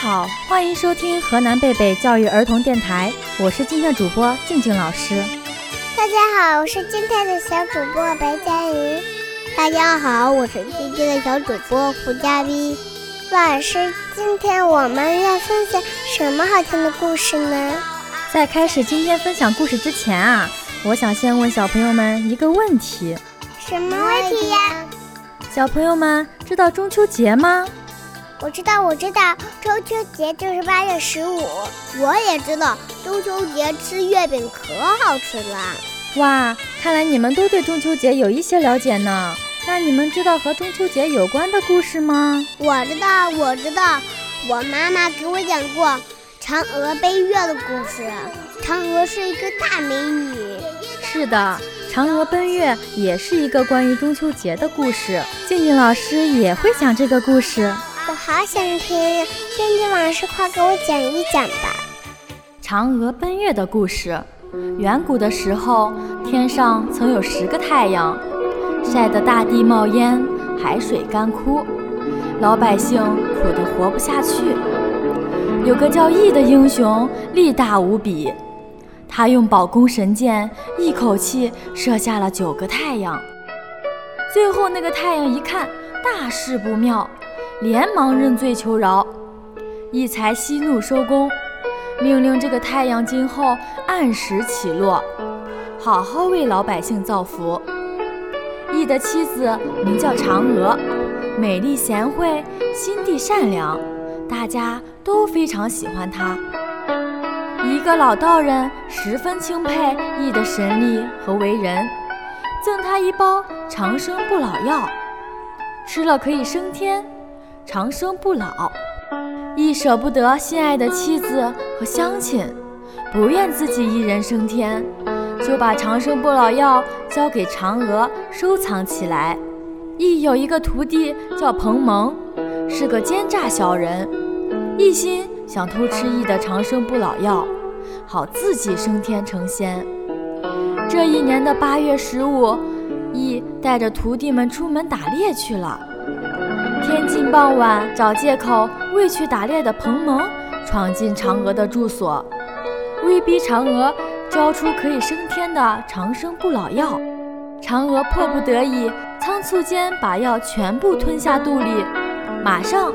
好，欢迎收听河南贝贝教育儿童电台，我是今天的主播静静老师。大家好，我是今天的小主播白佳怡。大家好，我是今天的小主播胡佳斌。老师，今天我们要分享什么好听的故事呢？在开始今天分享故事之前啊，我想先问小朋友们一个问题。什么问题呀？小朋友们知道中秋节吗？我知道，我知道，中秋节就是八月十五。我也知道，中秋节吃月饼可好吃了。哇，看来你们都对中秋节有一些了解呢。那你们知道和中秋节有关的故事吗？我知道，我知道，我妈妈给我讲过嫦娥奔月的故事。嫦娥是一个大美女。是的，嫦娥奔月也是一个关于中秋节的故事。静静老师也会讲这个故事。好想听，静静老师快给我讲一讲吧。嫦娥奔月的故事。远古的时候，天上曾有十个太阳，晒得大地冒烟，海水干枯，老百姓苦得活不下去。有个叫羿的英雄，力大无比，他用宝弓神箭，一口气射下了九个太阳。最后那个太阳一看大事不妙。连忙认罪求饶，羿才息怒收工，命令这个太阳今后按时起落，好好为老百姓造福。羿的妻子名叫嫦娥，美丽贤惠，心地善良，大家都非常喜欢她。一个老道人十分钦佩羿的神力和为人，赠他一包长生不老药，吃了可以升天。长生不老，羿舍不得心爱的妻子和乡亲，不愿自己一人升天，就把长生不老药交给嫦娥收藏起来。羿有一个徒弟叫彭蒙，是个奸诈小人，一心想偷吃羿的长生不老药，好自己升天成仙。这一年的八月十五，羿带着徒弟们出门打猎去了。天近傍晚，找借口未去打猎的彭蒙闯进嫦娥的住所，威逼嫦娥交出可以升天的长生不老药。嫦娥迫不得已，仓促间把药全部吞下肚里，马上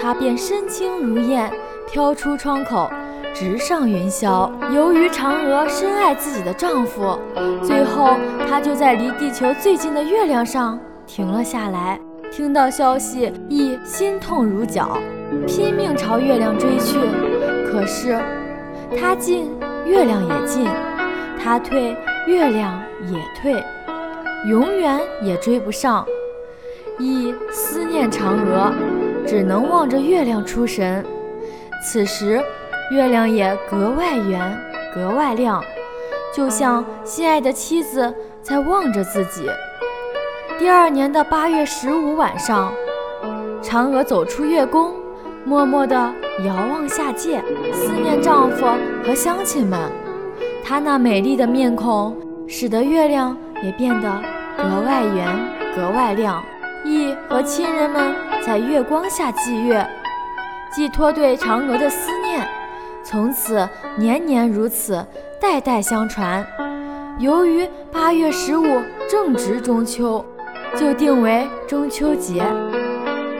她便身轻如燕，飘出窗口，直上云霄。由于嫦娥深爱自己的丈夫，最后她就在离地球最近的月亮上停了下来。听到消息，羿心痛如绞，拼命朝月亮追去。可是他进，月亮也进；他退，月亮也退，永远也追不上。羿思念嫦娥，只能望着月亮出神。此时，月亮也格外圆，格外亮，就像心爱的妻子在望着自己。第二年的八月十五晚上，嫦娥走出月宫，默默地遥望下界，思念丈夫和乡亲们。她那美丽的面孔，使得月亮也变得格外圆、格外亮。羿和亲人们在月光下祭月，寄托对嫦娥的思念，从此年年如此，代代相传。由于八月十五正值中秋。就定为中秋节。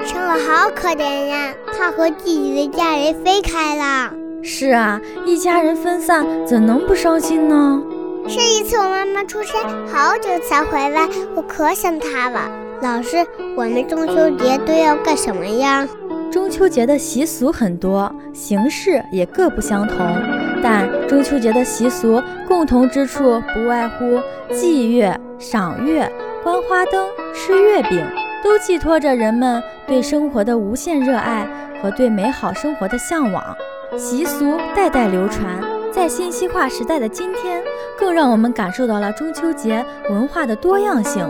生了好可怜呀，他和自己的家人分开了。是啊，一家人分散，怎能不伤心呢？上一次我妈妈出差，好久才回来，我可想她了。老师，我们中秋节都要干什么呀？中秋节的习俗很多，形式也各不相同，但中秋节的习俗共同之处不外乎祭月、赏月。观花灯、吃月饼，都寄托着人们对生活的无限热爱和对美好生活的向往。习俗代代流传，在信息化时代的今天，更让我们感受到了中秋节文化的多样性。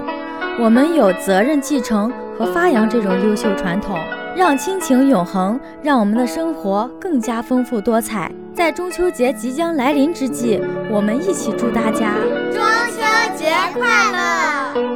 我们有责任继承和发扬这种优秀传统，让亲情永恒，让我们的生活更加丰富多彩。在中秋节即将来临之际，我们一起祝大家中秋节快乐！